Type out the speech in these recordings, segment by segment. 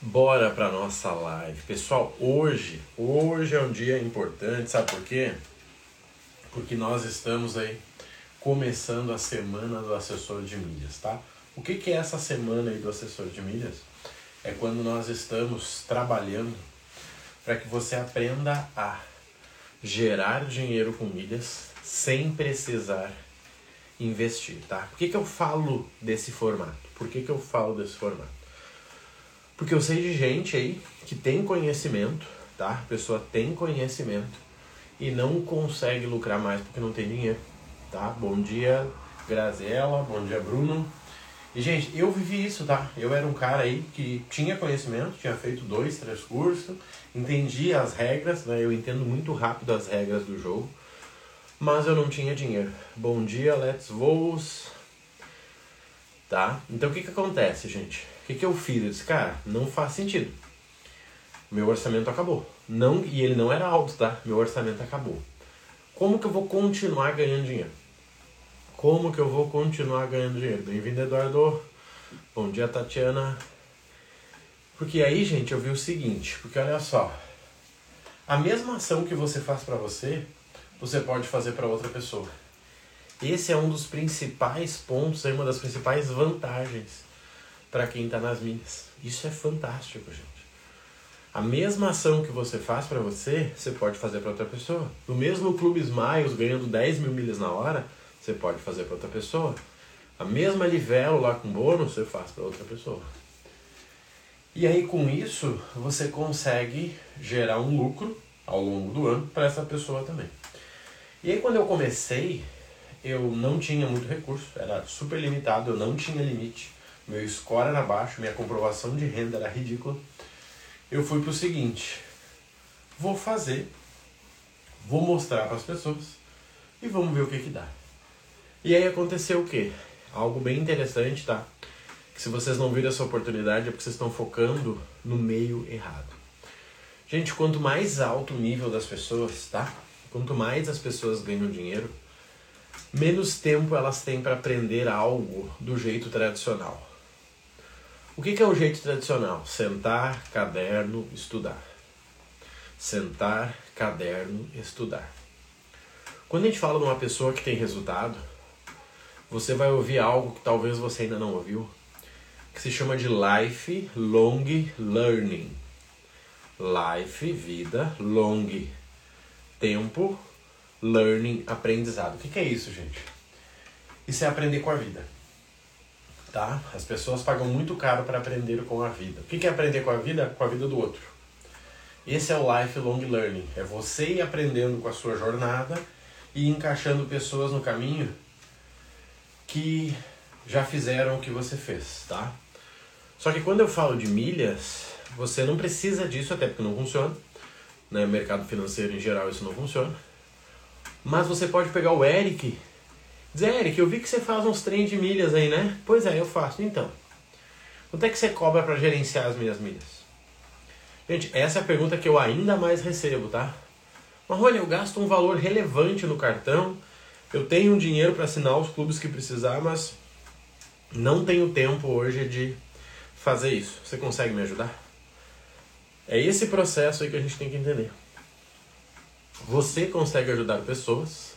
Bora para nossa live. Pessoal, hoje, hoje é um dia importante, sabe por quê? Porque nós estamos aí começando a semana do assessor de milhas, tá? O que, que é essa semana aí do assessor de milhas? É quando nós estamos trabalhando para que você aprenda a gerar dinheiro com milhas sem precisar investir, tá? Por que, que eu falo desse formato? Por que, que eu falo desse formato? Porque eu sei de gente aí que tem conhecimento, tá? A pessoa tem conhecimento e não consegue lucrar mais porque não tem dinheiro, tá? Bom dia, Graziela, bom dia, Bruno. E, gente, eu vivi isso, tá? Eu era um cara aí que tinha conhecimento, tinha feito dois, três cursos, entendia as regras, né? Eu entendo muito rápido as regras do jogo, mas eu não tinha dinheiro. Bom dia, Let's Voos. Tá? Então, o que que acontece, gente? O que que eu fiz? Eu disse, cara, não faz sentido. Meu orçamento acabou. Não, e ele não era alto, tá? Meu orçamento acabou. Como que eu vou continuar ganhando dinheiro? Como que eu vou continuar ganhando dinheiro? Bem-vindo, Eduardo. Bom dia, Tatiana. Porque aí, gente, eu vi o seguinte, porque olha só, a mesma ação que você faz para você, você pode fazer para outra pessoa. Esse é um dos principais pontos, é uma das principais vantagens para quem está nas milhas. Isso é fantástico, gente. A mesma ação que você faz para você, você pode fazer para outra pessoa. No mesmo Clube Smiles, ganhando 10 mil milhas na hora, você pode fazer para outra pessoa. A mesma livelo lá com bônus, você faz para outra pessoa. E aí com isso, você consegue gerar um lucro ao longo do ano para essa pessoa também. E aí quando eu comecei, eu não tinha muito recurso, era super limitado, eu não tinha limite. Meu score era baixo, minha comprovação de renda era ridícula. Eu fui pro seguinte: vou fazer, vou mostrar para as pessoas e vamos ver o que que dá. E aí aconteceu o quê? Algo bem interessante, tá? Que se vocês não viram essa oportunidade é porque vocês estão focando no meio errado. Gente, quanto mais alto o nível das pessoas, tá? Quanto mais as pessoas ganham dinheiro, menos tempo elas têm para aprender algo do jeito tradicional. O que, é o jeito tradicional? Sentar, caderno, estudar. Sentar, caderno, estudar. Quando a gente fala de uma pessoa que tem resultado, você vai ouvir algo que talvez você ainda não ouviu, que se chama de Life Long Learning. Life, vida, long, tempo, learning, aprendizado. O que é isso, gente? Isso é aprender com a vida. Tá? As pessoas pagam muito caro para aprender com a vida. O que, é aprender com a vida? Com a vida do outro. Esse é o lifelong learning. É você aprendendo com a sua jornada e encaixando pessoas no caminho que já fizeram o que você fez, tá? Só que quando eu falo de milhas, você não precisa disso, até porque não funciona. Né? mercado financeiro em geral isso não funciona. Mas você pode pegar o Eric dizer, Eric, eu vi que você faz uns trem de milhas aí, né? Pois é, eu faço. Então, quanto é que você cobra para gerenciar as minhas milhas? Gente, essa é a pergunta que eu ainda mais recebo, tá? Mas olha, eu gasto um valor relevante no cartão, eu tenho um dinheiro para assinar os clubes que precisar, mas não tenho tempo hoje de fazer isso. Você consegue me ajudar? É esse processo aí que a gente tem que entender. Você consegue ajudar pessoas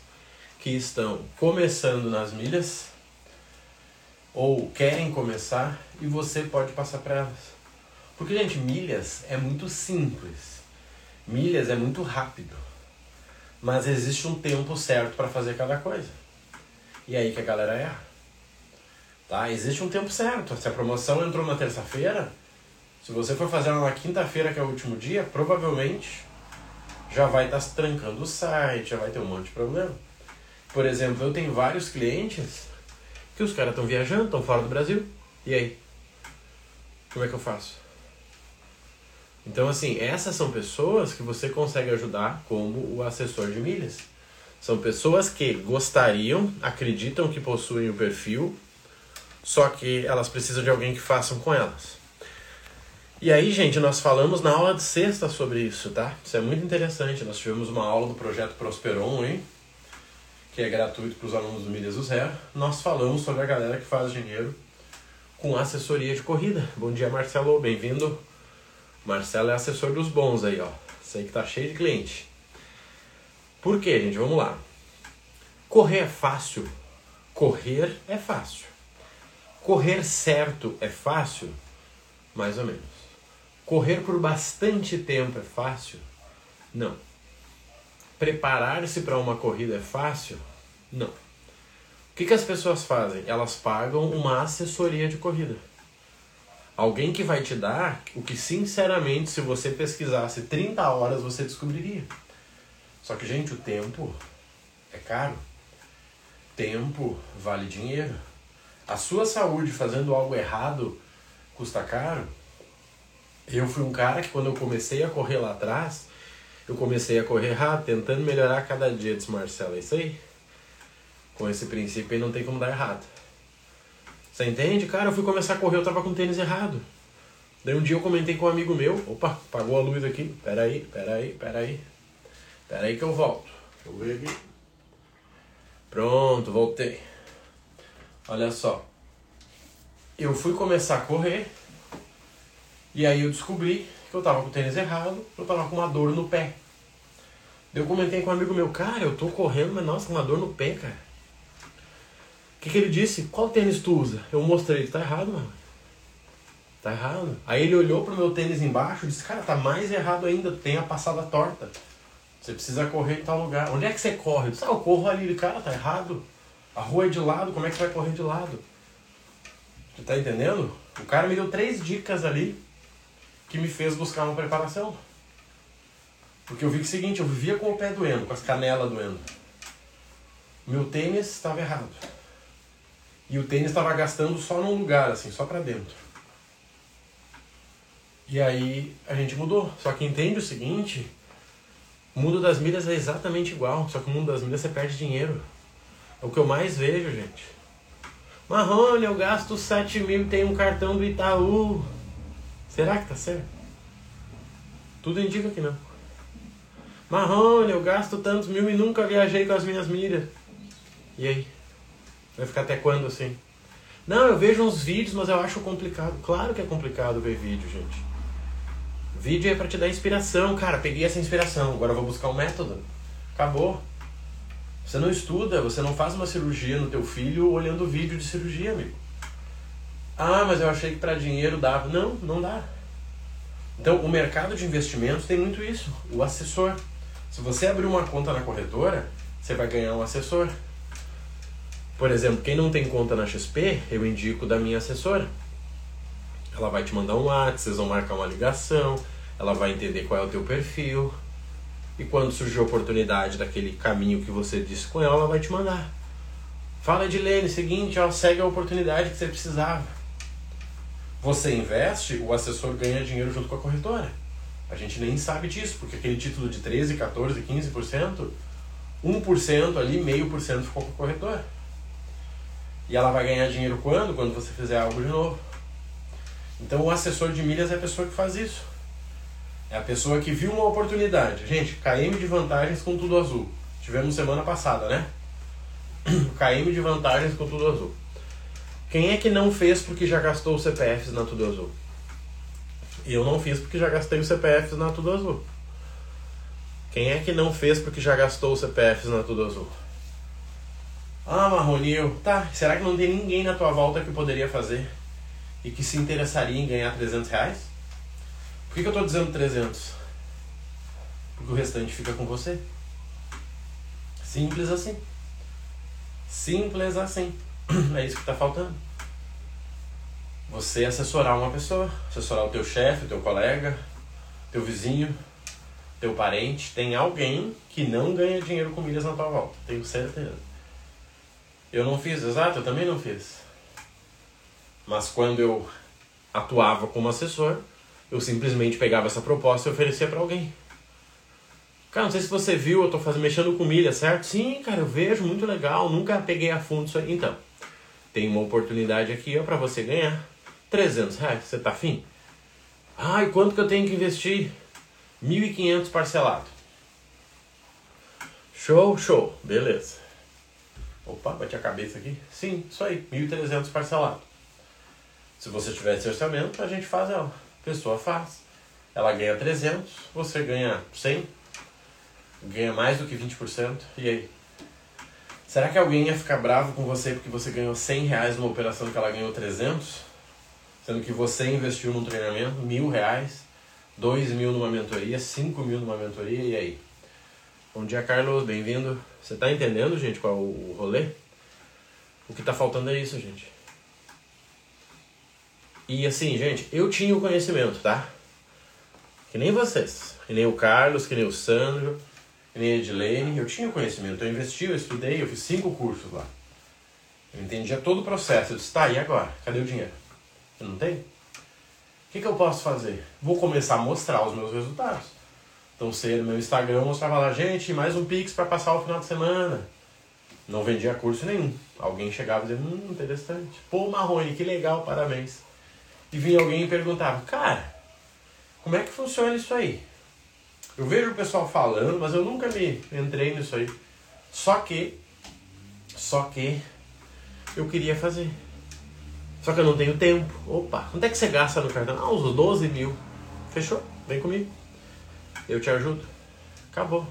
que estão começando nas milhas ou querem começar e você pode passar para elas. Porque, gente, milhas é muito simples. Milhas é muito rápido. Mas existe um tempo certo para fazer cada coisa. E é aí que a galera erra. Tá? Existe um tempo certo. Se a promoção entrou na terça-feira, se você for fazer ela na quinta-feira, que é o último dia, provavelmente já vai estar tá trancando o site, já vai ter um monte de problema. Por exemplo, eu tenho vários clientes que os caras estão viajando, estão fora do Brasil. E aí? Como é que eu faço? Então, assim, essas são pessoas que você consegue ajudar como o assessor de milhas. São pessoas que gostariam, acreditam que possuem o perfil, só que elas precisam de alguém que façam com elas. E aí, gente, nós falamos na aula de sexta sobre isso, tá? Isso é muito interessante. Nós tivemos uma aula do projeto Prosperon, hein? Que é gratuito para os alunos do Milhas do Zero. Nós falamos sobre a galera que faz dinheiro com assessoria de corrida. Bom dia, Marcelo. Bem-vindo. Marcelo é assessor dos bons aí, ó. Sei que tá cheio de cliente. Por quê, gente? Vamos lá. Correr é fácil. Correr é fácil. Correr certo é fácil? Mais ou menos. Correr por bastante tempo é fácil? Não. Preparar-se para uma corrida é fácil? Não. O que, que as pessoas fazem? Elas pagam uma assessoria de corrida. Alguém que vai te dar o que, sinceramente, se você pesquisasse 30 horas, você descobriria. Só que, gente, o tempo é caro. Tempo vale dinheiro. A sua saúde fazendo algo errado custa caro. Eu fui um cara que, quando eu comecei a correr lá atrás, eu comecei a correr errado, tentando melhorar cada dia. Disse, Marcelo, é isso aí? Com esse princípio aí não tem como dar errado. Você entende? Cara, eu fui começar a correr, eu tava com tênis errado. Daí um dia eu comentei com um amigo meu, opa, apagou a luz aqui, peraí, peraí, peraí. Peraí que eu volto. Deixa eu ver aqui. Pronto, voltei. Olha só. Eu fui começar a correr e aí eu descobri eu tava com o tênis errado, eu tava com uma dor no pé. Eu comentei com um amigo meu, cara, eu tô correndo, mas nossa, uma dor no pé, cara. O que, que ele disse? Qual tênis tu usa? Eu mostrei, tá errado, mano. Tá errado. Aí ele olhou pro meu tênis embaixo e disse, cara, tá mais errado ainda, tem a passada torta. Você precisa correr em tal lugar. Onde é que você corre? Eu disse, ah, eu corro ali. Cara, tá errado. A rua é de lado, como é que você vai correr de lado? Você tá entendendo? O cara me deu três dicas ali que me fez buscar uma preparação. Porque eu vi que é o seguinte, eu vivia com o pé doendo, com as canelas doendo. Meu tênis estava errado. E o tênis estava gastando só num lugar, assim, só para dentro. E aí a gente mudou. Só que entende o seguinte, o mundo das milhas é exatamente igual, só que o mundo das milhas você perde dinheiro. É o que eu mais vejo, gente. Marrone, eu gasto 7 mil e tenho um cartão do Itaú. Será que tá certo? Tudo indica que não. Marrone, eu gasto tantos mil e nunca viajei com as minhas milhas. E aí? Vai ficar até quando assim? Não, eu vejo uns vídeos, mas eu acho complicado. Claro que é complicado ver vídeo, gente. Vídeo é para te dar inspiração. Cara, peguei essa inspiração, agora eu vou buscar um método. Acabou. Você não estuda, você não faz uma cirurgia no teu filho olhando vídeo de cirurgia, amigo. Ah, mas eu achei que para dinheiro dava. Não, não dá. Então, o mercado de investimentos tem muito isso, o assessor. Se você abrir uma conta na corretora, você vai ganhar um assessor. Por exemplo, quem não tem conta na XP, eu indico da minha assessora. Ela vai te mandar um WhatsApp, vocês vão marcar uma ligação, ela vai entender qual é o teu perfil. E quando surgir a oportunidade daquele caminho que você disse com ela, ela vai te mandar. Fala de Lene, seguinte, ó, segue a oportunidade que você precisava. Você investe, o assessor ganha dinheiro junto com a corretora. A gente nem sabe disso, porque aquele título de 13, 14, 15%, 1% ali, meio por cento ficou com a corretora. E ela vai ganhar dinheiro quando? Quando você fizer algo de novo. Então o assessor de milhas é a pessoa que faz isso. É a pessoa que viu uma oportunidade. Gente, KM de vantagens com tudo azul. Tivemos semana passada, né? KM de vantagens com tudo azul. Quem é que não fez porque já gastou os CPFs na Tudo Azul? Eu não fiz porque já gastei os CPFs na Tudo Azul. Quem é que não fez porque já gastou os CPFs na Tudo Azul? Ah, Marronil, tá. Será que não tem ninguém na tua volta que poderia fazer e que se interessaria em ganhar 300 reais? Por que, que eu tô dizendo 300? Porque o restante fica com você. Simples assim. Simples assim. É isso que está faltando. Você assessorar uma pessoa, assessorar o teu chefe, o teu colega, teu vizinho, teu parente. Tem alguém que não ganha dinheiro com milhas na tua volta, tenho certeza. Eu não fiz, exato, eu também não fiz. Mas quando eu atuava como assessor, eu simplesmente pegava essa proposta e oferecia para alguém. Cara, não sei se você viu, eu tô fazendo, mexendo com milha, certo? Sim, cara, eu vejo, muito legal, nunca peguei a fundo isso aí. Então, tem uma oportunidade aqui para você ganhar 300 reais. Você tá afim? E quanto que eu tenho que investir? 1.500 parcelado. Show, show. Beleza. Opa, bati a cabeça aqui. Sim, isso aí. 1.300 parcelado. Se você tiver esse orçamento, a gente faz ela. A pessoa faz. ela ganha 300, você ganha 100, ganha mais do que 20%, e aí? Será que alguém ia ficar bravo com você porque você ganhou 100 reais numa operação que ela ganhou 300? Sendo que você investiu num treinamento mil reais, dois mil numa mentoria, cinco mil numa mentoria, e aí? Bom dia, Carlos, bem-vindo. Você tá entendendo, gente, qual é o rolê? O que tá faltando é isso, gente. E assim, gente, eu tinha o conhecimento, tá? Que nem vocês, que nem o Carlos, que nem o Sandro, nem Edilene, eu tinha conhecimento, eu investi, eu estudei, eu fiz cinco cursos lá. Eu entendia todo o processo. Eu disse, tá, e agora? Cadê o dinheiro? Eu não tenho? O que, que eu posso fazer? Vou começar a mostrar os meus resultados. Então, no meu Instagram mostrava lá, gente, mais um Pix para passar o final de semana. Não vendia curso nenhum. Alguém chegava dizia, hum, interessante. Pô, Marrone, que legal, parabéns. E vinha alguém e perguntava, cara, como é que funciona isso aí? Eu vejo o pessoal falando, mas eu nunca me entrei nisso aí. Só que, só que eu queria fazer. Só que eu não tenho tempo. Opa, quanto é que você gasta no cartão? Ah, uns 12 mil. Fechou? Vem comigo. Eu te ajudo. Acabou.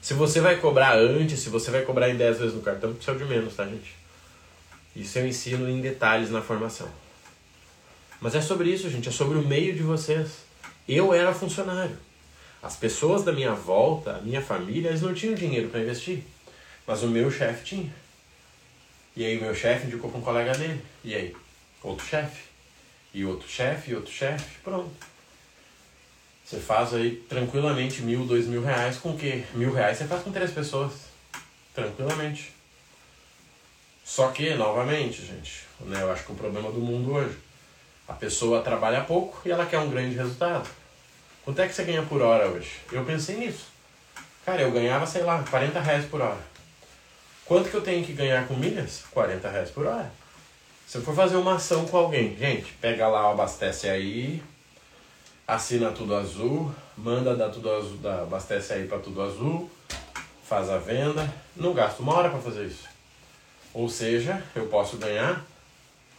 Se você vai cobrar antes, se você vai cobrar em 10 vezes no cartão, precisa de menos, tá, gente? Isso eu ensino em detalhes na formação. Mas é sobre isso, gente. É sobre o meio de vocês. Eu era funcionário. As pessoas da minha volta, a minha família, eles não tinham dinheiro para investir. Mas o meu chefe tinha. E aí o meu chefe indicou para um colega dele. E aí? Outro chefe. E outro chefe, e outro chefe. Pronto. Você faz aí tranquilamente mil, dois mil reais com o quê? Mil reais você faz com três pessoas. Tranquilamente. Só que, novamente, gente, né, eu acho que o problema do mundo hoje. A pessoa trabalha pouco e ela quer um grande resultado. Quanto é que você ganha por hora hoje? Eu pensei nisso. Cara, eu ganhava, sei lá, 40 reais por hora. Quanto que eu tenho que ganhar com milhas? 40 reais por hora. Se eu for fazer uma ação com alguém, gente, pega lá, abastece aí, assina tudo azul, manda dar tudo azul, dá, abastece aí para tudo azul, faz a venda, não gasto uma hora para fazer isso. Ou seja, eu posso ganhar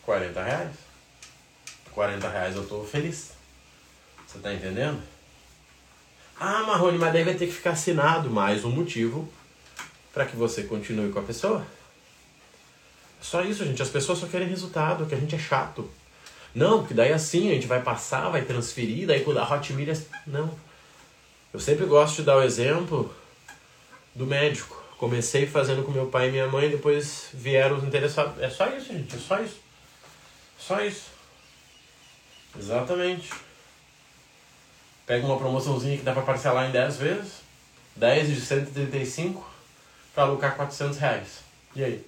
40 reais. 40 reais eu tô feliz. Você tá entendendo? Ah, Marrone, mas daí vai ter que ficar assinado. Mais um motivo para que você continue com a pessoa. Só isso, gente. As pessoas só querem resultado, que a gente é chato. Não, que daí assim a gente vai passar, vai transferir, daí quando a Hot Milhas. Não. Eu sempre gosto de dar o exemplo do médico. Comecei fazendo com meu pai e minha mãe, depois vieram os interessados. É só isso, gente. É só isso. Só isso. Exatamente. Pega uma promoçãozinha que dá para parcelar em 10 vezes, 10 de 135 para alocar 400 reais. E aí?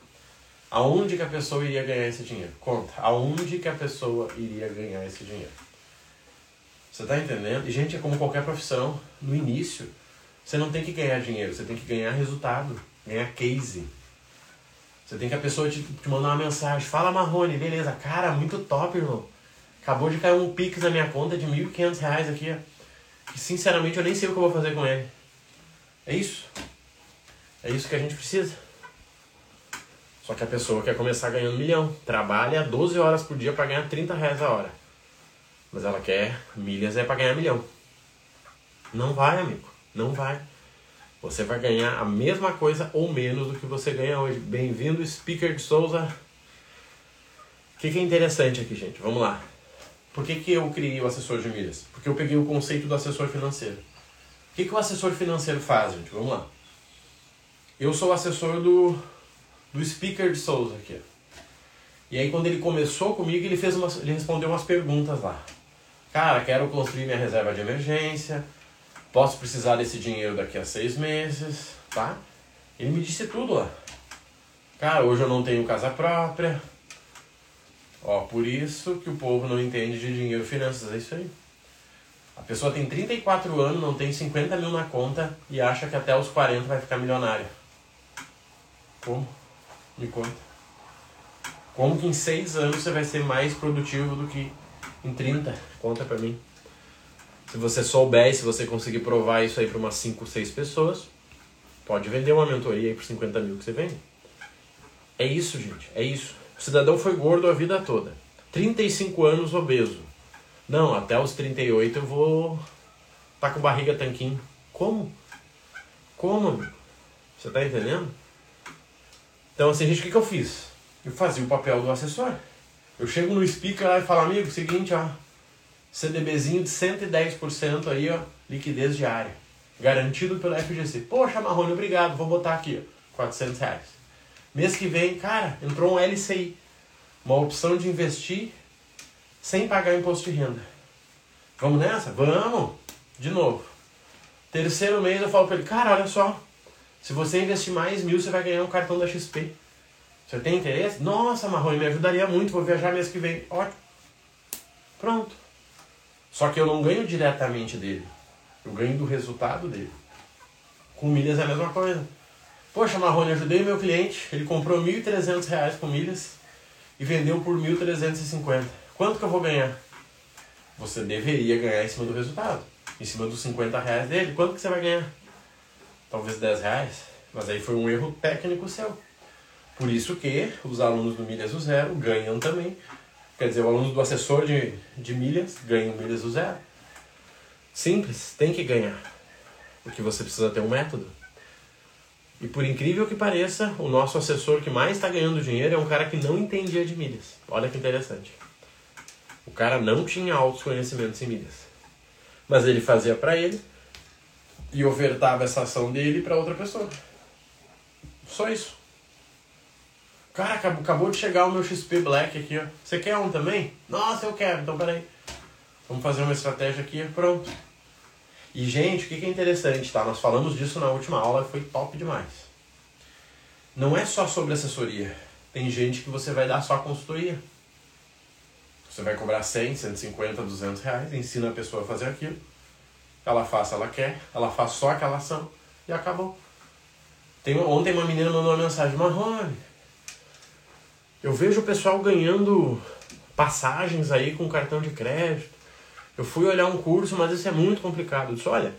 Aonde que a pessoa iria ganhar esse dinheiro? Conta. Aonde que a pessoa iria ganhar esse dinheiro? Você está entendendo? E, gente, é como qualquer profissão. No início, você não tem que ganhar dinheiro, você tem que ganhar resultado, ganhar case. Você tem que a pessoa te, te mandar uma mensagem. Fala, Marrone, beleza. Cara, muito top, irmão. Acabou de cair um Pix na minha conta de R$ 1.500 aqui, ó. E sinceramente eu nem sei o que eu vou fazer com ele. É isso. É isso que a gente precisa. Só que a pessoa quer começar ganhando um milhão. Trabalha 12 horas por dia para ganhar 30 reais a hora. Mas ela quer milhas é para ganhar milhão. Não vai, amigo. Não vai. Você vai ganhar a mesma coisa ou menos do que você ganha hoje. Bem-vindo, Speaker de Souza. O que, que é interessante aqui, gente? Vamos lá. Por que, que eu criei o assessor de milhas? Porque eu peguei o conceito do assessor financeiro. O que, que o assessor financeiro faz, gente? Vamos lá. Eu sou o assessor do, do Speaker de Souza aqui. E aí quando ele começou comigo, ele, fez umas, ele respondeu umas perguntas lá. Cara, quero construir minha reserva de emergência. Posso precisar desse dinheiro daqui a seis meses, tá? Ele me disse tudo lá. Cara, hoje eu não tenho casa própria Ó, por isso que o povo não entende de dinheiro e finanças, é isso aí. A pessoa tem 34 anos, não tem 50 mil na conta e acha que até os 40 vai ficar milionário. Como? Me conta. Como que em 6 anos você vai ser mais produtivo do que em 30? Conta pra mim. Se você souber e se você conseguir provar isso aí para umas 5, 6 pessoas, pode vender uma mentoria aí por 50 mil que você vende. É isso, gente. É isso. O cidadão foi gordo a vida toda. 35 anos obeso. Não, até os 38 eu vou tá com barriga tanquinho. Como? Como? Você tá entendendo? Então, assim, gente, o que, que eu fiz? Eu fazia o papel do assessor. Eu chego no speaker lá e falo, amigo, seguinte, ó, CDBzinho de 110% aí, ó, liquidez diária. Garantido pelo FGC. Poxa, Marrone, obrigado, vou botar aqui, ó, 400 reais. Mês que vem, cara, entrou um LCI. Uma opção de investir sem pagar imposto de renda. Vamos nessa? Vamos! De novo. Terceiro mês eu falo para ele, cara, olha só, se você investir mais mil, você vai ganhar um cartão da XP. Você tem interesse? Nossa, Marrone, me ajudaria muito, vou viajar mês que vem. Ótimo. Pronto. Só que eu não ganho diretamente dele. Eu ganho do resultado dele. Com milhas é a mesma coisa. Poxa, Marrone, ajudei meu cliente. Ele comprou R$ 1.300 com milhas e vendeu por R$ 1.350. Quanto que eu vou ganhar? Você deveria ganhar em cima do resultado. Em cima dos 50 reais dele. Quanto que você vai ganhar? Talvez 10 reais. Mas aí foi um erro técnico seu. Por isso que os alunos do Milhas do Zero ganham também. Quer dizer, o aluno do assessor de, de milhas ganha o Milhas do Zero. Simples, tem que ganhar. Porque você precisa ter um método. E por incrível que pareça, o nosso assessor que mais está ganhando dinheiro é um cara que não entendia de milhas. Olha que interessante. O cara não tinha altos conhecimentos em milhas. Mas ele fazia para ele e ofertava essa ação dele para outra pessoa. Só isso. Cara, acabou, acabou de chegar o meu XP Black aqui, ó. Você quer um também? Nossa, eu quero. Então, peraí. Vamos fazer uma estratégia aqui, pronto. E, gente, o que é interessante, tá? Nós falamos disso na última aula, foi top demais. Não é só sobre assessoria. Tem gente que você vai dar só consultoria. Você vai cobrar 100, 150, 200 reais, ensina a pessoa a fazer aquilo. Ela faz, ela quer, ela faz só aquela ação e acabou. Tem, ontem uma menina mandou uma mensagem, Marrone, eu vejo o pessoal ganhando passagens aí com cartão de crédito. Eu fui olhar um curso, mas isso é muito complicado. Eu disse, olha,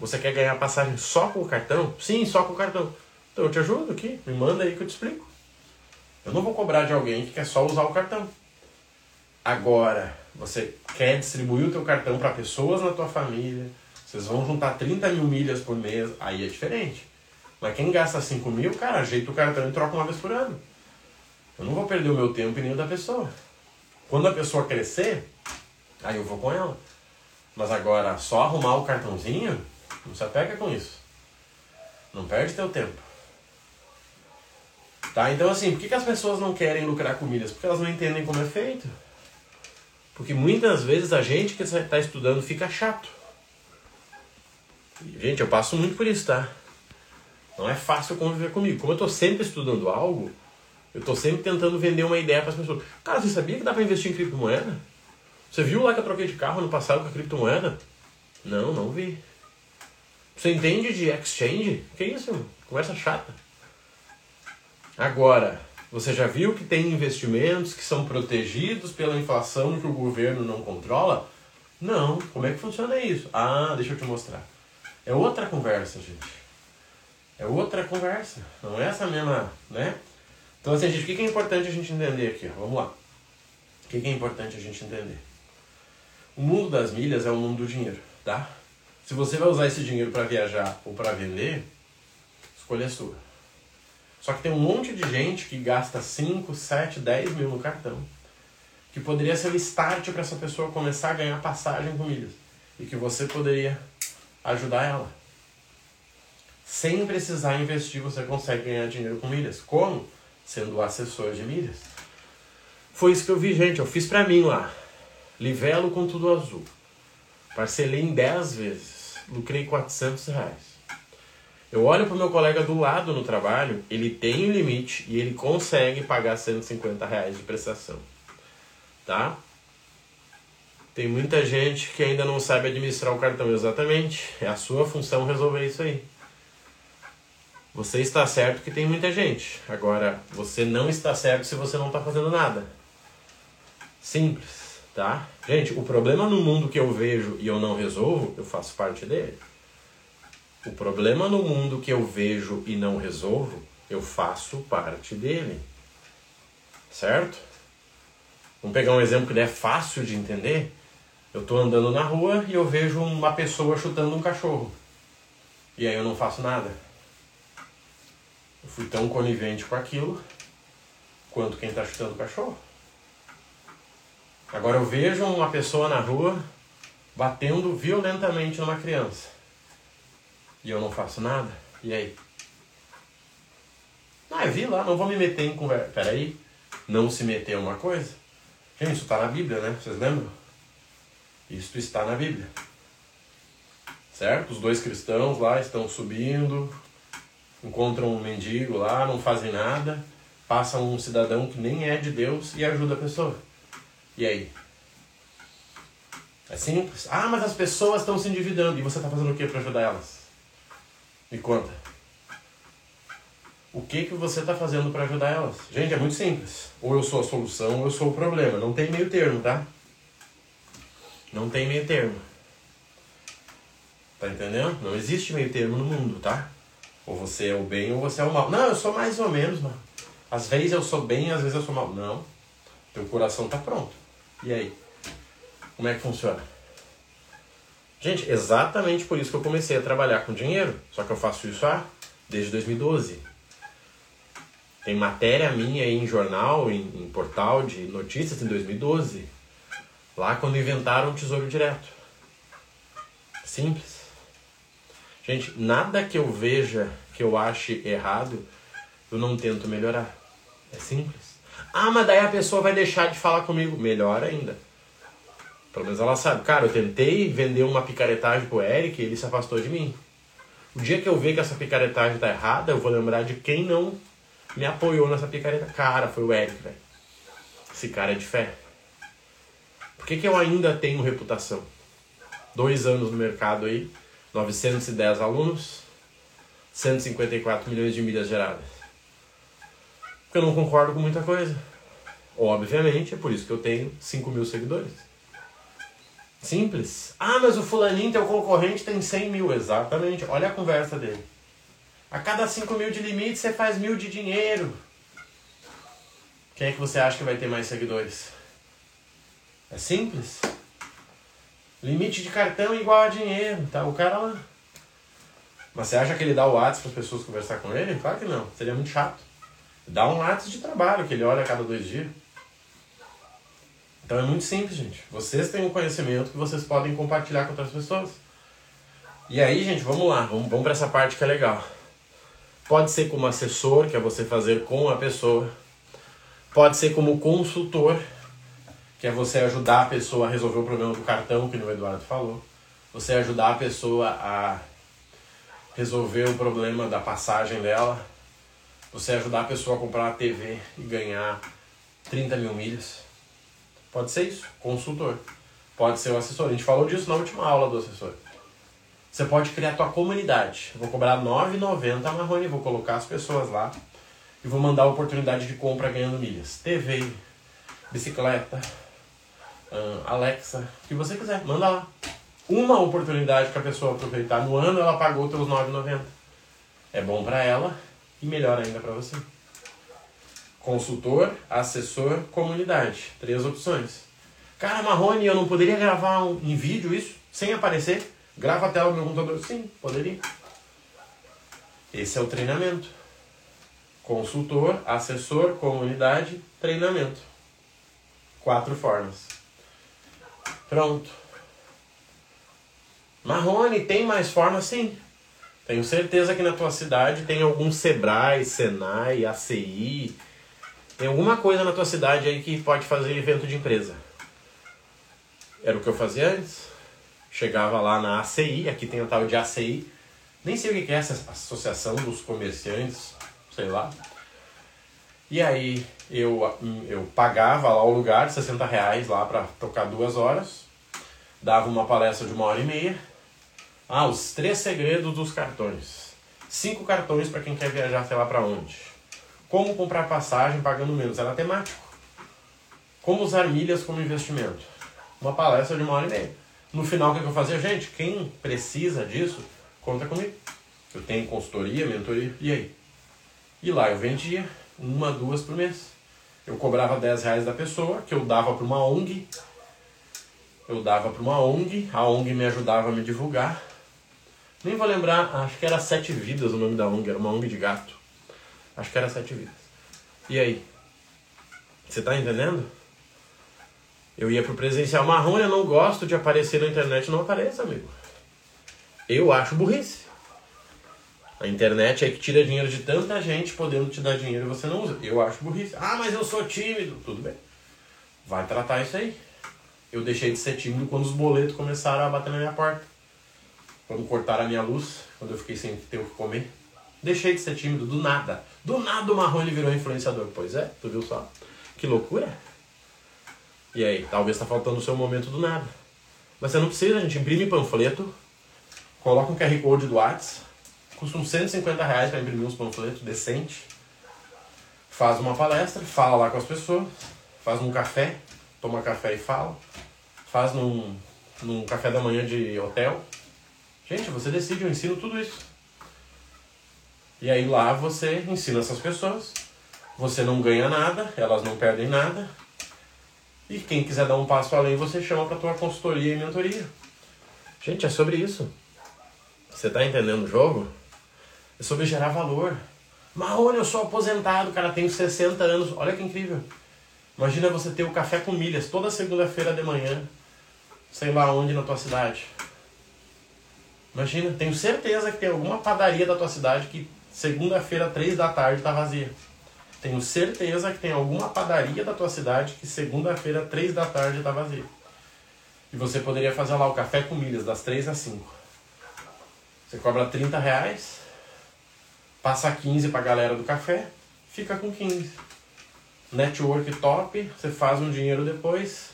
você quer ganhar passagem só com o cartão? Sim, só com o cartão. Então eu te ajudo aqui, me manda aí que eu te explico. Eu não vou cobrar de alguém que quer só usar o cartão. Agora, você quer distribuir o teu cartão para pessoas na tua família, vocês vão juntar 30 mil milhas por mês, aí é diferente. Mas quem gasta 5 mil, cara, ajeita o cartão e troca uma vez por ano. Eu não vou perder o meu tempo e nem o da pessoa. Quando a pessoa crescer, aí eu vou com ela. Mas agora, só arrumar o cartãozinho, não se apega com isso. Não perde teu tempo. Tá? Então assim, por que, que as pessoas não querem lucrar com milhas? Porque elas não entendem como é feito. Porque muitas vezes a gente que está estudando fica chato. gente, eu passo muito por isso, tá? Não é fácil conviver comigo. Como eu estou sempre estudando algo, eu estou sempre tentando vender uma ideia para as pessoas. Cara, você sabia que dá para investir em criptomoeda? Você viu lá que eu troquei de carro no passado com a criptomoeda? Não, não vi. Você entende de exchange? Que isso, mano? Conversa chata. Agora, você já viu que tem investimentos que são protegidos pela inflação que o governo não controla? Não. Como é que funciona isso? Ah, deixa eu te mostrar. É outra conversa, gente. É outra conversa. Não é essa mesma, né? Então, assim, gente, o que é importante a gente entender aqui? Vamos lá. O que é importante a gente entender? O mundo das milhas é o mundo do dinheiro, tá? Se você vai usar esse dinheiro para viajar ou para vender, escolha sua. Só que tem um monte de gente que gasta 5, 7, 10 mil no cartão, que poderia ser o start para essa pessoa começar a ganhar passagem com milhas e que você poderia ajudar ela. Sem precisar investir, você consegue ganhar dinheiro com milhas. Como? sendo assessor de milhas. Foi isso que eu vi, gente. Eu fiz pra mim lá. Livelo com tudo azul. Parcelei em 10 vezes. Lucrei 400 reais. Eu olho pro meu colega do lado no trabalho, ele tem um limite e ele consegue pagar 150 reais de prestação. Tá? Tem muita gente que ainda não sabe administrar o cartão exatamente. É a sua função resolver isso aí. Você está certo que tem muita gente. Agora, você não está certo se você não está fazendo nada. Simples, tá? Gente, o problema no mundo que eu vejo e eu não resolvo, eu faço parte dele. O problema no mundo que eu vejo e não resolvo, eu faço parte dele. Certo? Vamos pegar um exemplo que é fácil de entender. Eu tô andando na rua e eu vejo uma pessoa chutando um cachorro. E aí eu não faço nada. Eu fui tão conivente com aquilo quanto quem está chutando o cachorro. Agora eu vejo uma pessoa na rua batendo violentamente numa criança. E eu não faço nada. E aí? Ah, eu vi lá, não vou me meter em conversa. Peraí, não se meter é uma coisa? Gente, isso está na Bíblia, né? Vocês lembram? Isso está na Bíblia. Certo? Os dois cristãos lá estão subindo, encontram um mendigo lá, não fazem nada, passa um cidadão que nem é de Deus e ajuda a pessoa. E aí? É simples. Ah, mas as pessoas estão se endividando e você está fazendo o que para ajudar elas? Me conta. O que, que você está fazendo para ajudar elas? Gente, é muito simples. Ou eu sou a solução ou eu sou o problema. Não tem meio termo, tá? Não tem meio termo. Tá entendendo? Não existe meio termo no mundo, tá? Ou você é o bem ou você é o mal. Não, eu sou mais ou menos, mano. Às vezes eu sou bem, às vezes eu sou mal. Não. Teu coração tá pronto. E aí? Como é que funciona? Gente, exatamente por isso que eu comecei a trabalhar com dinheiro. Só que eu faço isso há desde 2012. Tem matéria minha em jornal, em, em portal de notícias em 2012. Lá quando inventaram o Tesouro Direto. Simples. Gente, nada que eu veja que eu ache errado, eu não tento melhorar. É simples. Ah, mas daí a pessoa vai deixar de falar comigo. Melhor ainda. Pelo menos ela sabe. Cara, eu tentei vender uma picaretagem pro Eric e ele se afastou de mim. O dia que eu ver que essa picaretagem tá errada, eu vou lembrar de quem não me apoiou nessa picareta. Cara, foi o Eric, velho. Esse cara é de fé. Por que, que eu ainda tenho reputação? Dois anos no mercado aí, 910 alunos, 154 milhões de milhas geradas. Porque eu não concordo com muita coisa. Obviamente, é por isso que eu tenho 5 mil seguidores. Simples. Ah, mas o fulaninho, teu concorrente, tem 100 mil. Exatamente. Olha a conversa dele. A cada 5 mil de limite, você faz mil de dinheiro. Quem é que você acha que vai ter mais seguidores? É simples. Limite de cartão igual a dinheiro, tá? O cara lá. Mas você acha que ele dá o WhatsApp para as pessoas conversar com ele? Claro que não. Seria muito chato. Dá um WhatsApp de trabalho que ele olha a cada dois dias. Então é muito simples, gente. Vocês têm um conhecimento que vocês podem compartilhar com outras pessoas. E aí, gente, vamos lá. Vamos, vamos para essa parte que é legal. Pode ser como assessor, que é você fazer com a pessoa. Pode ser como consultor, que é você ajudar a pessoa a resolver o problema do cartão, que o Eduardo falou. Você ajudar a pessoa a resolver o problema da passagem dela. Você ajudar a pessoa a comprar uma TV e ganhar 30 mil milhas. Pode ser isso, consultor. Pode ser o assessor. A gente falou disso na última aula do assessor. Você pode criar a tua comunidade. Eu vou cobrar R$ 9,90 a Marrone, vou colocar as pessoas lá e vou mandar a oportunidade de compra ganhando milhas. TV, bicicleta, uh, Alexa, o que você quiser, manda lá. Uma oportunidade que a pessoa aproveitar no ano, ela pagou teus 9,90. É bom para ela e melhor ainda para você. Consultor, assessor, comunidade. Três opções. Cara, Marrone, eu não poderia gravar um, em vídeo isso sem aparecer? Grava a tela do meu computador? Sim, poderia. Esse é o treinamento. Consultor, assessor, comunidade, treinamento. Quatro formas. Pronto. Marrone, tem mais formas? Sim. Tenho certeza que na tua cidade tem algum Sebrae, Senai, ACI. Tem alguma coisa na tua cidade aí que pode fazer evento de empresa. Era o que eu fazia antes. Chegava lá na ACI, aqui tem a tal de ACI. Nem sei o que é essa associação dos comerciantes, sei lá. E aí eu, eu pagava lá o lugar, 60 reais lá para tocar duas horas. Dava uma palestra de uma hora e meia. Ah, os três segredos dos cartões. Cinco cartões para quem quer viajar, sei lá para onde. Como comprar passagem pagando menos. Era temático. Como usar milhas como investimento. Uma palestra de uma hora e meia. No final, o que eu fazia? Gente, quem precisa disso, conta comigo. Eu tenho consultoria, mentoria, e aí? E lá eu vendia uma, duas por mês. Eu cobrava 10 reais da pessoa, que eu dava para uma ONG, eu dava para uma ONG, a ONG me ajudava a me divulgar. Nem vou lembrar, acho que era Sete Vidas o nome da ONG, era uma ONG de gato. Acho que era Sete Vidas. E aí? Você tá entendendo? Eu ia pro presencial marrom, eu não gosto de aparecer na internet, não apareça, amigo. Eu acho burrice. A internet é que tira dinheiro de tanta gente podendo te dar dinheiro e você não usa. Eu acho burrice. Ah, mas eu sou tímido. Tudo bem. Vai tratar isso aí. Eu deixei de ser tímido quando os boletos começaram a bater na minha porta. Quando cortaram a minha luz, quando eu fiquei sem ter o que comer. Deixei de ser tímido do nada. Do nada o marrom ele virou influenciador. Pois é, tu viu só? Que loucura. E aí, talvez tá faltando o seu momento do nada. Mas você não precisa, a gente imprime panfleto, coloca um QR Code do WhatsApp, custa uns 150 reais para imprimir uns panfletos decente, faz uma palestra, fala lá com as pessoas, faz um café, toma café e fala, faz num, num café da manhã de hotel. Gente, você decide, eu ensino tudo isso. E aí lá você ensina essas pessoas, você não ganha nada, elas não perdem nada. E quem quiser dar um passo além, você chama para tua consultoria e mentoria. Gente, é sobre isso. Você tá entendendo o jogo? É sobre gerar valor. Marrone, eu sou aposentado, cara, tenho 60 anos. Olha que incrível. Imagina você ter o café com milhas toda segunda-feira de manhã, sei lá onde na tua cidade. Imagina, tenho certeza que tem alguma padaria da tua cidade que segunda-feira, três da tarde, tá vazia. Tenho certeza que tem alguma padaria da tua cidade que segunda-feira, três da tarde, tá vazia. E você poderia fazer lá o café com milhas, das três às cinco. Você cobra 30 reais, passa 15 pra galera do café, fica com 15. Network top, você faz um dinheiro depois,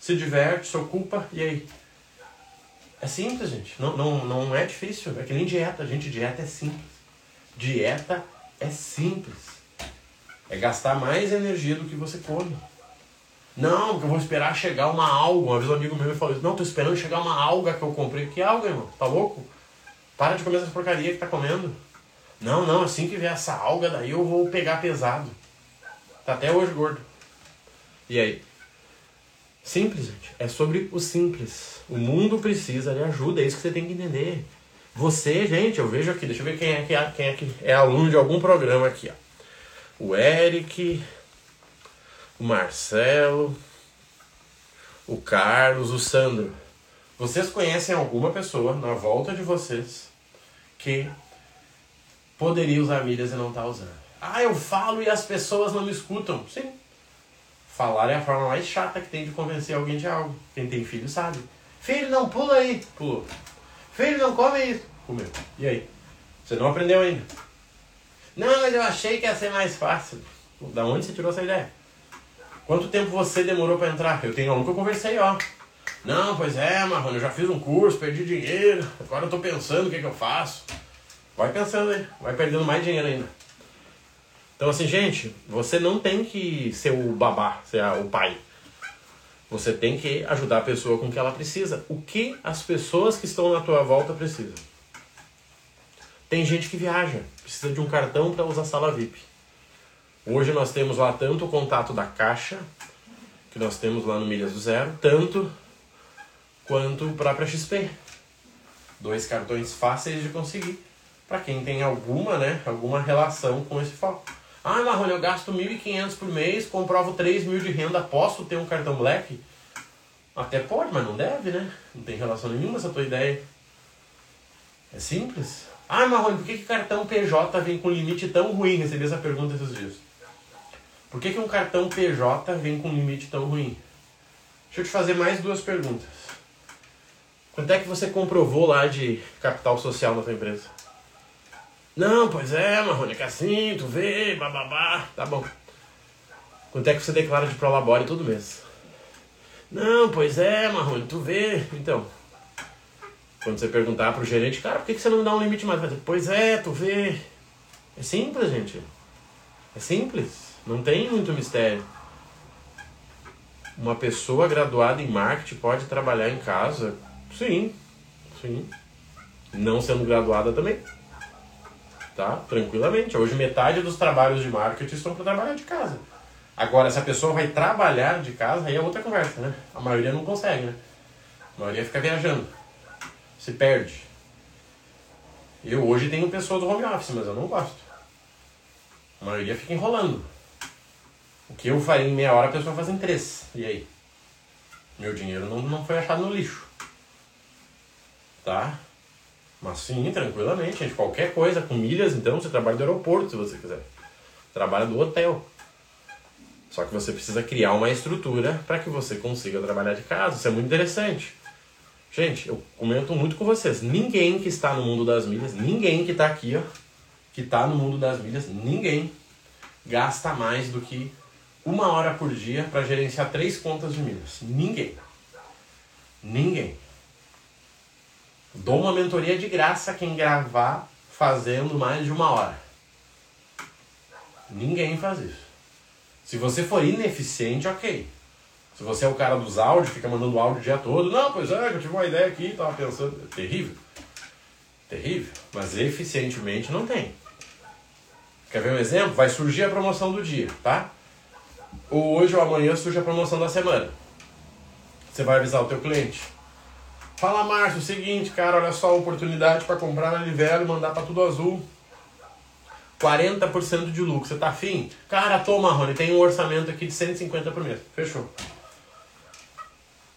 se diverte, se ocupa, e aí? É simples, gente. Não, não, não é difícil. É que nem dieta. Gente, dieta é simples. Dieta é simples. É gastar mais energia do que você come. Não, eu vou esperar chegar uma alga. Uma vez um amigo meu me falou isso. Não, tô esperando chegar uma alga que eu comprei. Que alga, irmão? Tá louco? Para de comer essa porcaria que tá comendo. Não, não, assim que vier essa alga daí eu vou pegar pesado. Tá até hoje gordo. E aí? Simples, gente. É sobre o simples. O mundo precisa de ajuda, é isso que você tem que entender. Você, gente, eu vejo aqui, deixa eu ver quem é que é, quem é, é aluno de algum programa aqui, ó. O Eric, o Marcelo, o Carlos, o Sandro. Vocês conhecem alguma pessoa na volta de vocês que poderia usar milhas e não está usando? Ah, eu falo e as pessoas não me escutam. Sim. Falar é a forma mais chata que tem de convencer alguém de algo. Quem tem filho sabe. Filho, não pula aí. Pulou. Filho, não come isso. Comeu. E aí? Você não aprendeu ainda. Não, mas eu achei que ia ser mais fácil. Da onde você tirou essa ideia? Quanto tempo você demorou para entrar? Eu tenho aluno que eu conversei, ó. Não, pois é, Marrone, eu já fiz um curso, perdi dinheiro, agora eu tô pensando o que, que eu faço. Vai pensando aí, vai perdendo mais dinheiro ainda. Então assim, gente, você não tem que ser o babá, ser o pai. Você tem que ajudar a pessoa com o que ela precisa. O que as pessoas que estão na tua volta precisam. Tem gente que viaja, precisa de um cartão para usar sala VIP. Hoje nós temos lá tanto o contato da Caixa, que nós temos lá no Milhas do Zero, tanto quanto o próprio XP. Dois cartões fáceis de conseguir para quem tem alguma, né, alguma relação com esse foco. Ah, Marrone, eu gasto 1.500 por mês, comprovo 3 mil de renda, posso ter um cartão black? Até pode, mas não deve, né? Não tem relação nenhuma essa tua ideia. É simples. Ah, Marrone, por que, que cartão PJ vem com limite tão ruim? Recebi essa pergunta esses dias. Por que, que um cartão PJ vem com limite tão ruim? Deixa eu te fazer mais duas perguntas. Quanto é que você comprovou lá de capital social na tua empresa? Não, pois é, Marrone, é que assim, tu vê, bababá, tá bom. Quanto é que você declara de Prolabore todo mês? Não, pois é, Marrone, tu vê. Então, quando você perguntar pro gerente, cara, por que você não dá um limite mais? Pois é, tu vê. É simples, gente. É simples. Não tem muito mistério. Uma pessoa graduada em marketing pode trabalhar em casa? Sim, sim. Não sendo graduada também tá? Tranquilamente. Hoje metade dos trabalhos de marketing estão para trabalhar de casa. Agora, se a pessoa vai trabalhar de casa, aí é outra conversa, né? A maioria não consegue, né? A maioria fica viajando. Se perde. Eu hoje tenho pessoas do home office, mas eu não gosto. A maioria fica enrolando. O que eu faria em meia hora, a pessoa faz em três. E aí? Meu dinheiro não, não foi achado no lixo. Tá? Mas sim, tranquilamente, gente. Qualquer coisa, com milhas, então, você trabalha do aeroporto, se você quiser. Trabalha do hotel. Só que você precisa criar uma estrutura para que você consiga trabalhar de casa. Isso é muito interessante. Gente, eu comento muito com vocês. Ninguém que está no mundo das milhas, ninguém que está aqui, ó, que está no mundo das milhas, ninguém gasta mais do que uma hora por dia para gerenciar três contas de milhas. Ninguém. Ninguém. Dou uma mentoria de graça quem gravar fazendo mais de uma hora. Ninguém faz isso. Se você for ineficiente, ok. Se você é o cara dos áudios, fica mandando áudio o dia todo, não, pois é, eu tive uma ideia aqui, tava pensando. É terrível. Terrível. Mas eficientemente não tem. Quer ver um exemplo? Vai surgir a promoção do dia, tá? Ou hoje ou amanhã surge a promoção da semana. Você vai avisar o teu cliente. Fala, Márcio, o seguinte, cara, olha só a oportunidade para comprar na Livelo e mandar para tudo azul. 40% de lucro. Você tá afim? Cara, toma, Rony, tem um orçamento aqui de 150 por mês. Fechou.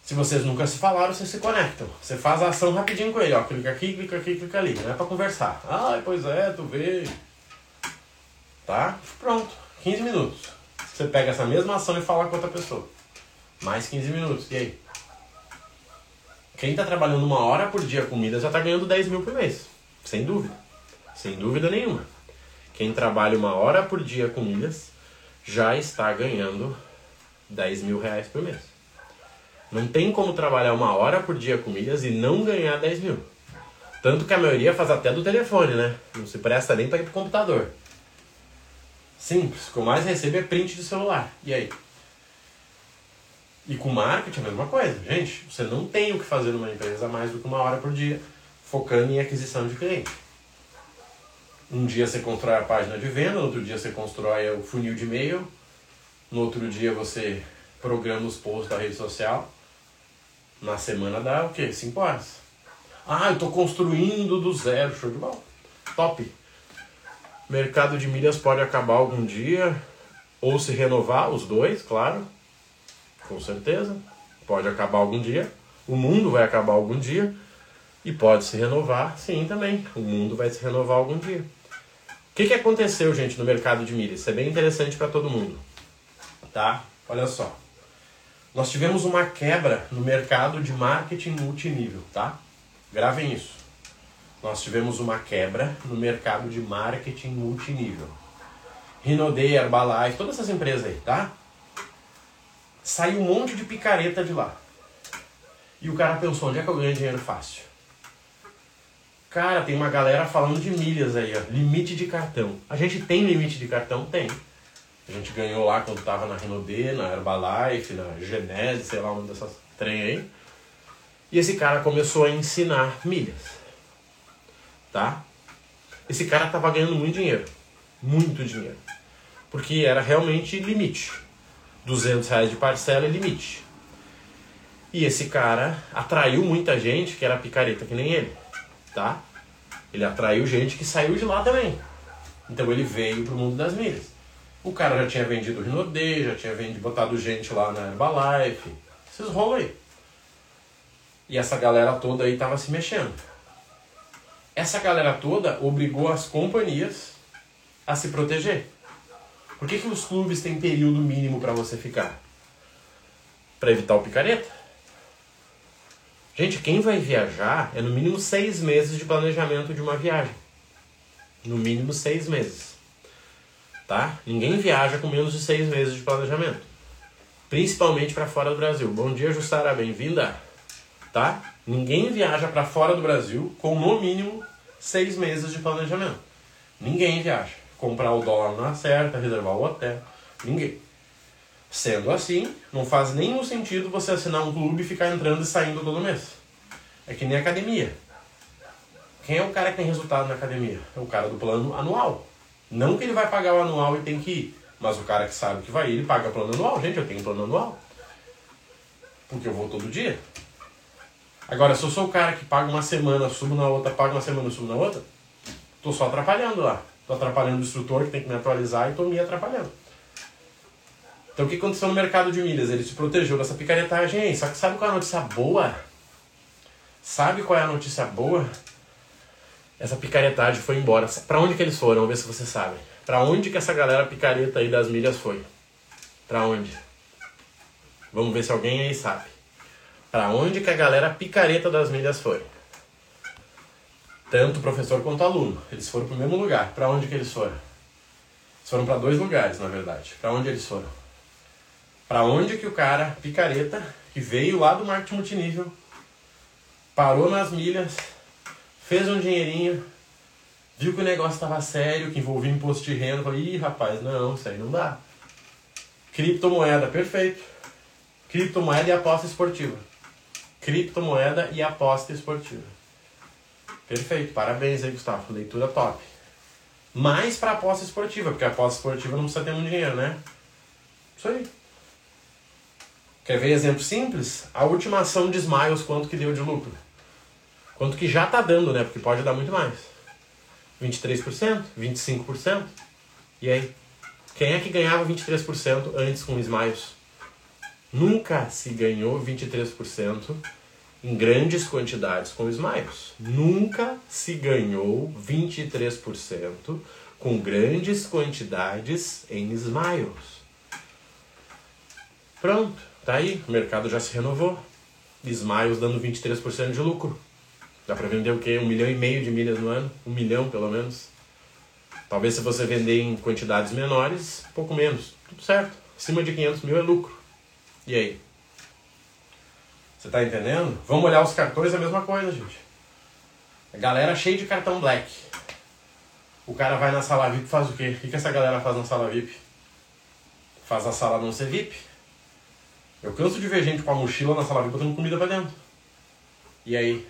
Se vocês nunca se falaram, vocês se conectam. Você faz a ação rapidinho com ele, ó. Clica aqui, clica aqui, clica ali. Não é pra conversar. Ah, pois é, tu vê. Tá? Pronto. 15 minutos. Você pega essa mesma ação e fala com outra pessoa. Mais 15 minutos. E aí? Quem está trabalhando uma hora por dia com milhas já está ganhando 10 mil por mês. Sem dúvida. Sem dúvida nenhuma. Quem trabalha uma hora por dia com milhas já está ganhando 10 mil reais por mês. Não tem como trabalhar uma hora por dia com milhas e não ganhar 10 mil. Tanto que a maioria faz até do telefone, né? Não se presta nem para ir pro computador. Simples. O que eu mais recebo é print de celular. E aí? E com marketing é a mesma coisa. Gente, você não tem o que fazer numa empresa mais do que uma hora por dia, focando em aquisição de cliente. Um dia você constrói a página de venda, outro dia você constrói o funil de e-mail, no outro dia você programa os posts da rede social. Na semana dá o quê? 5 horas. Ah, eu estou construindo do zero, show de bola. Top. Mercado de milhas pode acabar algum dia, ou se renovar, os dois, claro com certeza. Pode acabar algum dia. O mundo vai acabar algum dia. E pode se renovar, sim, também. O mundo vai se renovar algum dia. O que, que aconteceu, gente, no mercado de milhas? Isso é bem interessante para todo mundo. Tá? Olha só. Nós tivemos uma quebra no mercado de marketing multinível, tá? Gravem isso. Nós tivemos uma quebra no mercado de marketing multinível. Rinode, Herbalife, todas essas empresas aí, tá? Saiu um monte de picareta de lá. E o cara pensou, onde é que eu ganho dinheiro fácil? Cara, tem uma galera falando de milhas aí, ó. Limite de cartão. A gente tem limite de cartão? Tem. A gente ganhou lá quando tava na Renaudet, na Herbalife, na Genese, sei lá, uma dessas trem aí. E esse cara começou a ensinar milhas. Tá? Esse cara tava ganhando muito dinheiro. Muito dinheiro. Porque era realmente limite. 200 reais de parcela e limite. E esse cara atraiu muita gente que era picareta que nem ele, tá? Ele atraiu gente que saiu de lá também. Então ele veio pro mundo das milhas. O cara já tinha vendido Rinode, já tinha vendido, botado gente lá na Herbalife. Esses rolos aí. E essa galera toda aí tava se mexendo. Essa galera toda obrigou as companhias a se proteger. Por que, que os clubes têm período mínimo para você ficar? Para evitar o picareta? Gente, quem vai viajar é no mínimo seis meses de planejamento de uma viagem. No mínimo seis meses. Tá? Ninguém viaja com menos de seis meses de planejamento. Principalmente para fora do Brasil. Bom dia, Jussara, bem-vinda. Tá? Ninguém viaja para fora do Brasil com no mínimo seis meses de planejamento. Ninguém viaja comprar o dólar na certa, reservar o hotel. Ninguém. Sendo assim, não faz nenhum sentido você assinar um clube e ficar entrando e saindo todo mês. É que nem academia. Quem é o cara que tem resultado na academia? É o cara do plano anual. Não que ele vai pagar o anual e tem que ir, mas o cara que sabe que vai ir, ele paga plano anual. Gente, eu tenho plano anual. Porque eu vou todo dia. Agora, se eu sou o cara que paga uma semana, subo na outra, paga uma semana, subo na outra, tô só atrapalhando lá. Tô atrapalhando o instrutor que tem que me atualizar e tô me atrapalhando. Então o que aconteceu no mercado de milhas? Ele se protegeu dessa picaretagem aí. Só que sabe qual é a notícia boa? Sabe qual é a notícia boa? Essa picaretagem foi embora. Para onde que eles foram? Vamos ver se você sabe. Para onde que essa galera picareta aí das milhas foi? Para onde? Vamos ver se alguém aí sabe. Para onde que a galera picareta das milhas foi? Tanto o professor quanto o aluno. Eles foram para o mesmo lugar. Para onde que eles foram? Eles foram para dois lugares, na verdade. Para onde eles foram? Para onde que o cara picareta, que veio lá do marketing multinível, parou nas milhas, fez um dinheirinho, viu que o negócio estava sério, que envolvia imposto de renda, falou, ih, rapaz, não, isso aí não dá. Criptomoeda, perfeito. Criptomoeda e aposta esportiva. Criptomoeda e aposta esportiva. Perfeito, parabéns aí, Gustavo. Leitura top. Mais para aposta esportiva, porque a aposta esportiva não precisa ter muito dinheiro, né? Isso aí. Quer ver exemplo simples? A última ação de Smiles, quanto que deu de lucro? Quanto que já tá dando, né? Porque pode dar muito mais. 23%? 25%? E aí? Quem é que ganhava 23% antes com Smiles? Nunca se ganhou 23% em grandes quantidades com Smiles. Nunca se ganhou 23% com grandes quantidades em Smiles. Pronto, tá aí, o mercado já se renovou. Smiles dando 23% de lucro. Dá para vender o quê? Um milhão e meio de milhas no ano? Um milhão, pelo menos. Talvez se você vender em quantidades menores, pouco menos. Tudo certo. Acima de 500 mil é lucro. E aí? Você tá entendendo? Vamos olhar os cartões, é a mesma coisa, gente. A galera cheia de cartão black. O cara vai na sala VIP faz o quê? O que, que essa galera faz na sala VIP? Faz a sala não ser VIP. Eu canso de ver gente com a mochila na sala VIP botando comida pra dentro. E aí?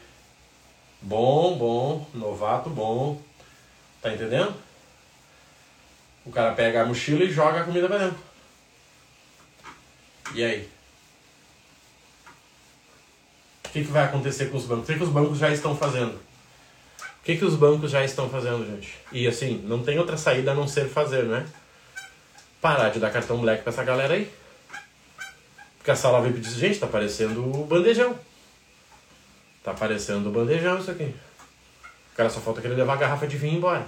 Bom, bom, novato bom. Tá entendendo? O cara pega a mochila e joga a comida pra dentro. E aí? O que, que vai acontecer com os bancos? O que, que os bancos já estão fazendo? O que, que os bancos já estão fazendo, gente? E assim, não tem outra saída a não ser fazer, né? Parar de dar cartão black pra essa galera aí. Porque a sala VIP diz, gente, tá parecendo o bandejão. Tá parecendo o bandejão isso aqui. O cara só falta querer levar a garrafa de vinho embora.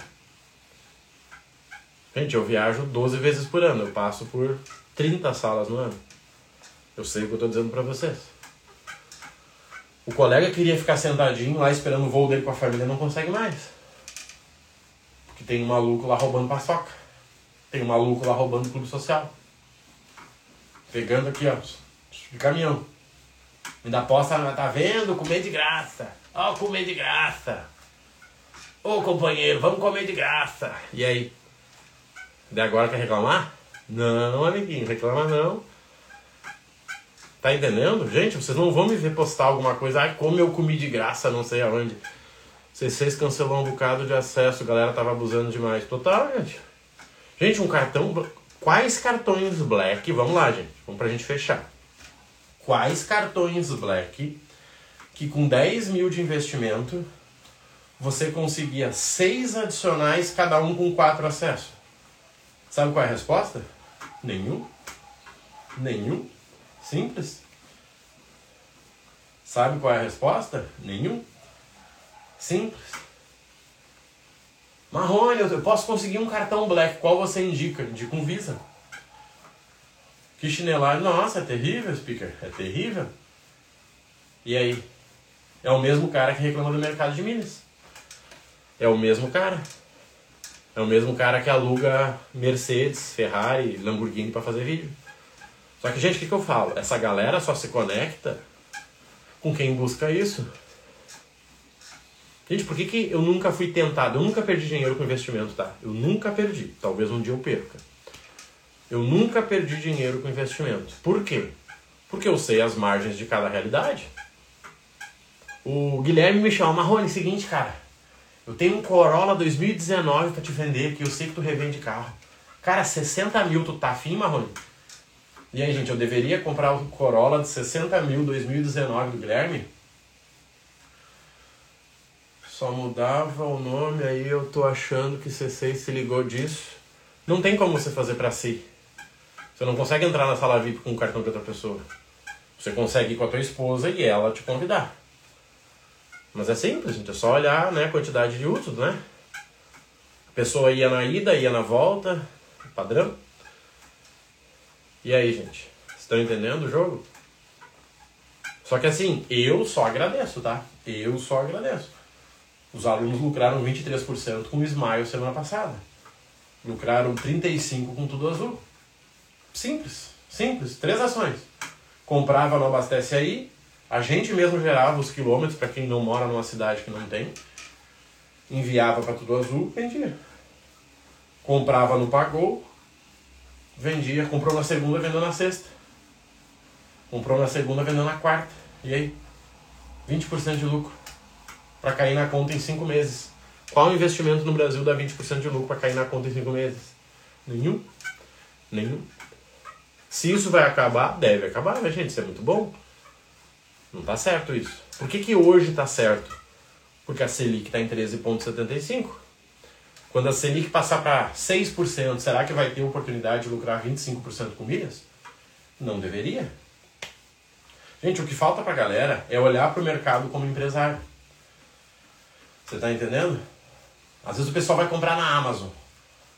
Gente, eu viajo 12 vezes por ano. Eu passo por 30 salas no ano. Eu sei o que eu tô dizendo pra vocês. O colega queria ficar sentadinho lá esperando o voo dele com a família não consegue mais. Porque tem um maluco lá roubando paçoca. Tem um maluco lá roubando clube social. Pegando aqui, ó, de caminhão. Me dá posta, tá vendo? Comer de graça. Ó, comer de graça. Ô companheiro, vamos comer de graça. E aí? De agora quer reclamar? Não, amiguinho, reclama não. Tá entendendo? Gente, vocês não vão me ver postar alguma coisa. Ai, como eu comi de graça, não sei aonde. C6 cancelou um bocado de acesso, a galera tava abusando demais. Total, gente. Gente, um cartão. Quais cartões black? Vamos lá, gente. Vamos pra gente fechar. Quais cartões black que com 10 mil de investimento você conseguia seis adicionais, cada um com quatro acessos? Sabe qual é a resposta? Nenhum. Nenhum. Simples. Sabe qual é a resposta? Nenhum. Simples. Marrone, eu posso conseguir um cartão black. Qual você indica? Indica um Visa. Que chinelagem. Nossa, é terrível, speaker. É terrível. E aí? É o mesmo cara que reclama do mercado de milhas. É o mesmo cara. É o mesmo cara que aluga Mercedes, Ferrari, Lamborghini para fazer vídeo. Só que, gente, o que, que eu falo? Essa galera só se conecta com quem busca isso. Gente, por que, que eu nunca fui tentado? Eu nunca perdi dinheiro com investimento, tá? Eu nunca perdi. Talvez um dia eu perca. Eu nunca perdi dinheiro com investimento. Por quê? Porque eu sei as margens de cada realidade. O Guilherme me chama, Marrone, seguinte, cara. Eu tenho um Corolla 2019 para te vender, que eu sei que tu revende carro. Cara, 60 mil, tu tá afim, Marrone? E aí, gente, eu deveria comprar o Corolla de 60 mil 2019 do Guilherme? Só mudava o nome, aí eu tô achando que C6 se ligou disso. Não tem como você fazer para si. Você não consegue entrar na sala VIP com o cartão de outra pessoa. Você consegue ir com a tua esposa e ela te convidar. Mas é simples, gente. É só olhar né, a quantidade de usos, né? A pessoa ia na ida, ia na volta. Padrão. E aí, gente? Estão entendendo o jogo? Só que assim, eu só agradeço, tá? Eu só agradeço. Os alunos lucraram 23% com o Smile semana passada. Lucraram 35% com tudo azul. Simples, simples. Três ações. Comprava no Abastece Aí, a gente mesmo gerava os quilômetros para quem não mora numa cidade que não tem. Enviava para tudo azul, vendia. Comprava no Pagou, vendia. Comprou na segunda, vendeu na sexta. Comprou na segunda, vendeu na quarta. E aí? 20% de lucro para cair na conta em 5 meses. Qual investimento no Brasil dá 20% de lucro para cair na conta em 5 meses? Nenhum. Nenhum. Se isso vai acabar, deve acabar, né, gente? Isso é muito bom. Não tá certo isso. Por que, que hoje tá certo? Porque a Selic está em 13,75. Quando a Selic passar para 6%, será que vai ter oportunidade de lucrar 25% com milhas? Não deveria. Gente, o que falta pra galera é olhar pro mercado como empresário. Você tá entendendo? Às vezes o pessoal vai comprar na Amazon,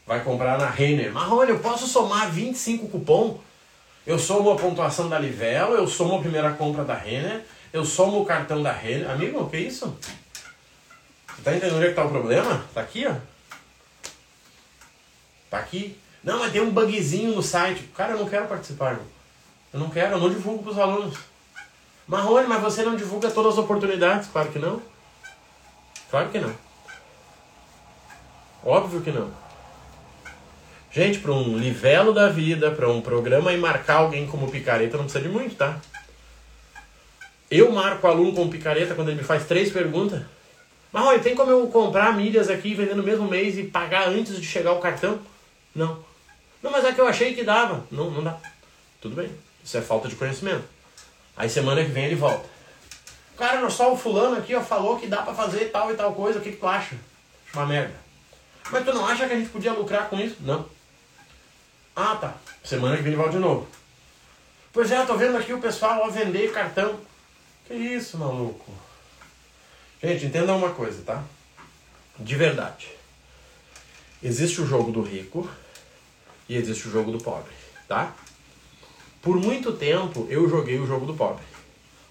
vai comprar na Renner. Marrone, eu posso somar 25 cupom? Eu somo a pontuação da Livelo, eu somo a primeira compra da Renner, eu somo o cartão da Renner. Amigo, o que é isso? Você tá entendendo onde é que tá o problema? Tá aqui, ó. Tá aqui. Não, mas tem um bugzinho no site. Cara, eu não quero participar. Eu não quero, eu não divulgo pros alunos. Marrone, mas você não divulga todas as oportunidades? Claro que não. Claro que não. Óbvio que não. Gente, para um livelo da vida, para um programa e marcar alguém como picareta não precisa de muito, tá? Eu marco o aluno como picareta quando ele me faz três perguntas. Olha, tem como eu comprar milhas aqui vender no mesmo mês e pagar antes de chegar o cartão? Não. Não, mas é que eu achei que dava. Não, não dá. Tudo bem. Isso é falta de conhecimento. Aí semana que vem ele volta. Cara, só o fulano aqui ó, falou que dá pra fazer tal e tal coisa. O que, que tu acha? Uma merda. Mas tu não acha que a gente podia lucrar com isso? Não. Ah, tá. Semana que vem ele volta de novo. Pois é, tô vendo aqui o pessoal ó, vender cartão. Que isso, maluco? Gente, entenda uma coisa, tá? De verdade. Existe o jogo do rico e existe o jogo do pobre, tá? Por muito tempo eu joguei o jogo do pobre.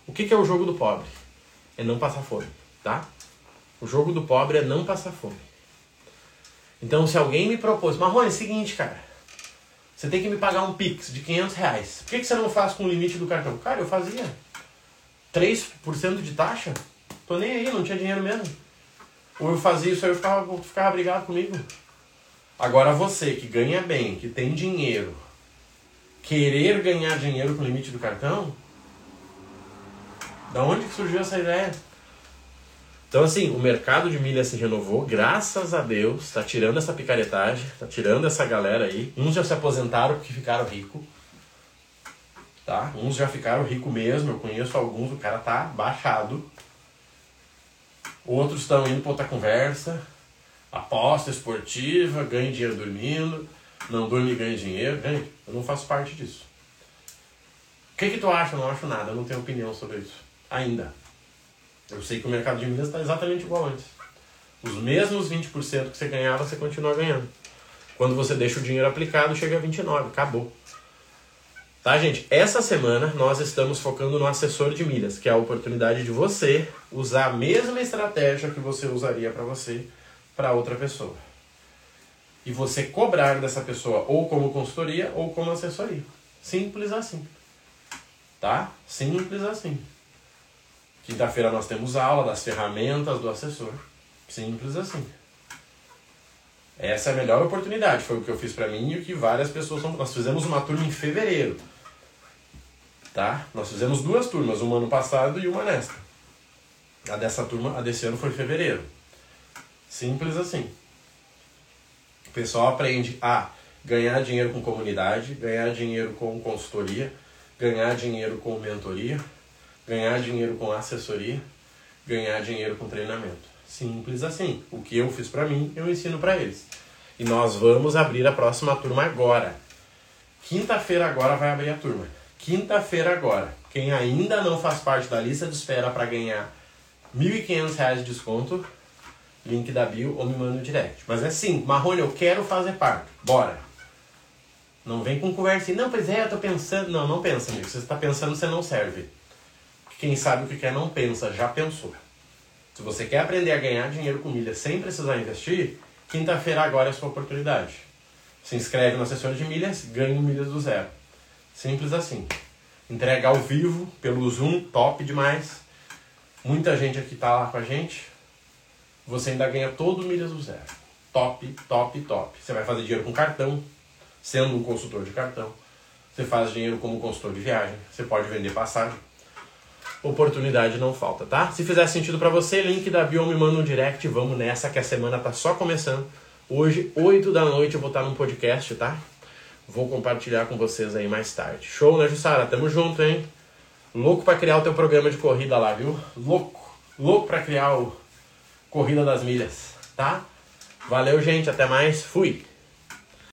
O que, que é o jogo do pobre? É não passar fome, tá? O jogo do pobre é não passar fome. Então, se alguém me propôs, Marrone, é o seguinte, cara, você tem que me pagar um Pix de 500 reais. Por que, que você não faz com o limite do cartão? Cara, eu fazia. 3% de taxa? Tô nem aí, não tinha dinheiro mesmo. Ou eu fazia isso aí, eu ficava, ficava brigado comigo. Agora você que ganha bem, que tem dinheiro, querer ganhar dinheiro com o limite do cartão? Da onde que surgiu essa ideia? Então, assim, o mercado de milhas se renovou, graças a Deus, tá tirando essa picaretagem, tá tirando essa galera aí. Uns já se aposentaram porque ficaram ricos, tá? Uns já ficaram ricos mesmo, eu conheço alguns, o cara tá baixado. Outros estão indo para outra conversa, aposta esportiva, ganha dinheiro dormindo não dorme e ganha dinheiro. Gente, eu não faço parte disso. O que, que tu acha? Eu não acho nada, eu não tenho opinião sobre isso. Ainda. Eu sei que o mercado de milhas está exatamente igual antes. Os mesmos 20% que você ganhava, você continua ganhando. Quando você deixa o dinheiro aplicado, chega a 29%. Acabou. Tá, gente? Essa semana nós estamos focando no assessor de milhas, que é a oportunidade de você usar a mesma estratégia que você usaria para você, para outra pessoa e você cobrar dessa pessoa ou como consultoria ou como assessoria. Simples assim. Tá? Simples assim. Quinta-feira nós temos aula das ferramentas do assessor. Simples assim. Essa é a melhor oportunidade. Foi o que eu fiz para mim e o que várias pessoas. Nós fizemos uma turma em fevereiro. Tá? Nós fizemos duas turmas, uma ano passado e uma nesta. A dessa turma, a desse ano foi fevereiro. Simples assim. O pessoal aprende a ganhar dinheiro com comunidade, ganhar dinheiro com consultoria, ganhar dinheiro com mentoria, ganhar dinheiro com assessoria, ganhar dinheiro com treinamento. Simples assim. O que eu fiz para mim, eu ensino para eles. E nós vamos abrir a próxima turma agora. Quinta-feira agora vai abrir a turma. Quinta-feira agora. Quem ainda não faz parte da lista de espera para ganhar R$ 1.500 de desconto, link da bio ou me manda no direct. Mas é sim, Marrone, eu quero fazer parte. Bora. Não vem com conversa assim, não, pois é, eu tô pensando. Não, não pensa. Se você está pensando, você não serve. Quem sabe o que quer não pensa, já pensou. Se você quer aprender a ganhar dinheiro com milhas sem precisar investir, quinta-feira agora é a sua oportunidade. Se inscreve no assessor de milhas, ganha milhas do zero. Simples assim. Entrega ao vivo, pelo Zoom, top demais. Muita gente aqui tá lá com a gente. Você ainda ganha todo milhas do zero. Top, top, top. Você vai fazer dinheiro com cartão, sendo um consultor de cartão. Você faz dinheiro como consultor de viagem. Você pode vender passagem. Oportunidade não falta, tá? Se fizer sentido para você, link da bio me manda um direct. Vamos nessa que a semana tá só começando. Hoje, 8 da noite, eu vou estar num podcast, tá? Vou compartilhar com vocês aí mais tarde. Show, né, Jussara? Tamo junto, hein? Louco para criar o teu programa de corrida lá, viu? Louco. Louco para criar o Corrida das Milhas, tá? Valeu, gente. Até mais. Fui.